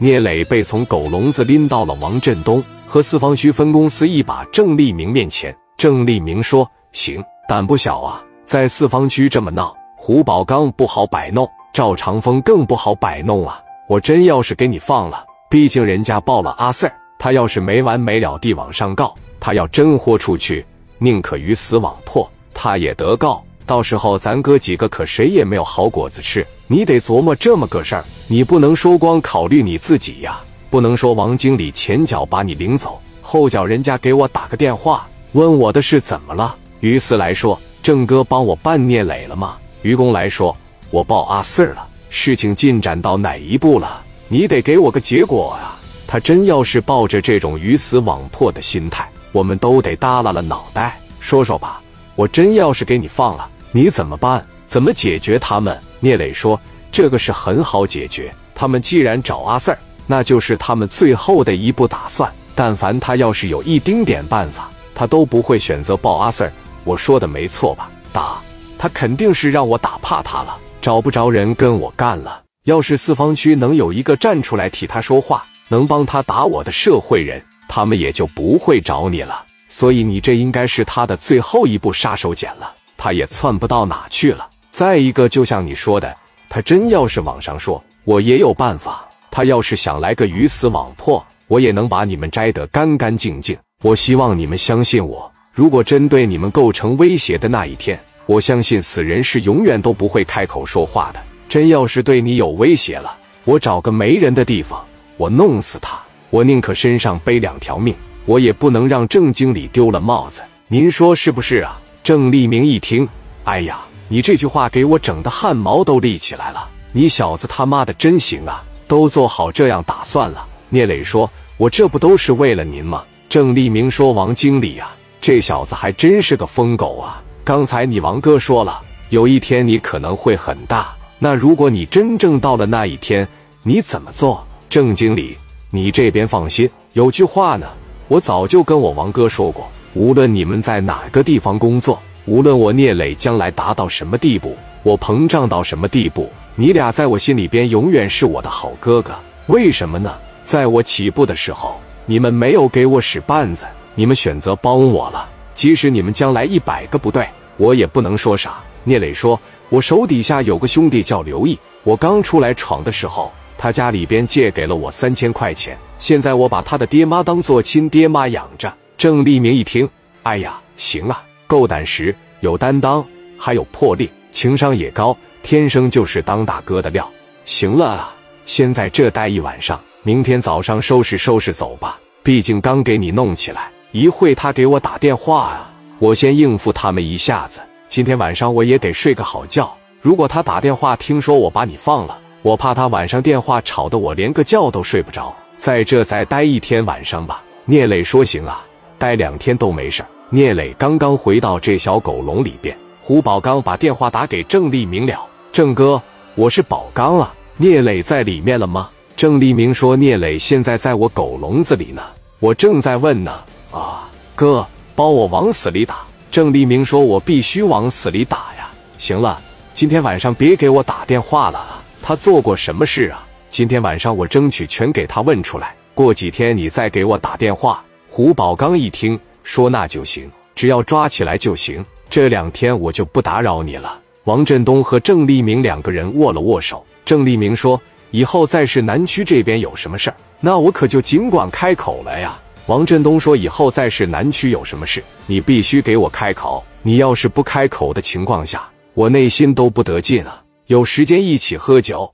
聂磊被从狗笼子拎到了王振东和四方区分公司一把郑立明面前。郑立明说：“行，胆不小啊，在四方区这么闹，胡宝刚不好摆弄，赵长风更不好摆弄啊。我真要是给你放了，毕竟人家报了阿 Sir，他要是没完没了地往上告，他要真豁出去，宁可鱼死网破，他也得告。到时候咱哥几个可谁也没有好果子吃。你得琢磨这么个事儿，你不能说光考虑你自己呀，不能说王经理前脚把你领走，后脚人家给我打个电话。”问我的是怎么了？于私来说，郑哥帮我办聂磊了吗？于公来说，我报阿四了。事情进展到哪一步了？你得给我个结果啊！他真要是抱着这种鱼死网破的心态，我们都得耷拉了脑袋。说说吧，我真要是给你放了，你怎么办？怎么解决他们？聂磊说：“这个是很好解决。他们既然找阿四，那就是他们最后的一步打算。但凡他要是有一丁点办法。”他都不会选择报阿 Sir，我说的没错吧？打他肯定是让我打怕他了，找不着人跟我干了。要是四方区能有一个站出来替他说话，能帮他打我的社会人，他们也就不会找你了。所以你这应该是他的最后一步杀手锏了，他也窜不到哪去了。再一个，就像你说的，他真要是往上说，我也有办法。他要是想来个鱼死网破，我也能把你们摘得干干净净。我希望你们相信我。如果真对你们构成威胁的那一天，我相信死人是永远都不会开口说话的。真要是对你有威胁了，我找个没人的地方，我弄死他。我宁可身上背两条命，我也不能让郑经理丢了帽子。您说是不是啊？郑立明一听，哎呀，你这句话给我整的汗毛都立起来了。你小子他妈的真行啊，都做好这样打算了。聂磊说：“我这不都是为了您吗？”郑立明说：“王经理呀，这小子还真是个疯狗啊！刚才你王哥说了，有一天你可能会很大。那如果你真正到了那一天，你怎么做？”郑经理，你这边放心，有句话呢，我早就跟我王哥说过：无论你们在哪个地方工作，无论我聂磊将来达到什么地步，我膨胀到什么地步，你俩在我心里边永远是我的好哥哥。为什么呢？在我起步的时候。你们没有给我使绊子，你们选择帮我了。即使你们将来一百个不对，我也不能说啥。聂磊说：“我手底下有个兄弟叫刘毅，我刚出来闯的时候，他家里边借给了我三千块钱。现在我把他的爹妈当做亲爹妈养着。”郑立明一听，哎呀，行啊，够胆识，有担当，还有魄力，情商也高，天生就是当大哥的料。行了，先在这待一晚上。明天早上收拾收拾走吧，毕竟刚给你弄起来，一会他给我打电话啊，我先应付他们一下子。今天晚上我也得睡个好觉。如果他打电话听说我把你放了，我怕他晚上电话吵得我连个觉都睡不着。在这再待一天晚上吧。聂磊说行啊，待两天都没事。聂磊刚刚回到这小狗笼里边，胡宝刚把电话打给郑立明了。郑哥，我是宝刚啊，聂磊在里面了吗？郑立明说：“聂磊现在在我狗笼子里呢，我正在问呢。啊，哥，帮我往死里打。”郑立明说：“我必须往死里打呀。”行了，今天晚上别给我打电话了啊！他做过什么事啊？今天晚上我争取全给他问出来。过几天你再给我打电话。胡宝刚一听说：“那就行，只要抓起来就行。这两天我就不打扰你了。”王振东和郑立明两个人握了握手。郑立明说。以后再是南区这边有什么事儿，那我可就尽管开口了呀。王振东说：“以后再是南区有什么事，你必须给我开口。你要是不开口的情况下，我内心都不得劲啊。”有时间一起喝酒。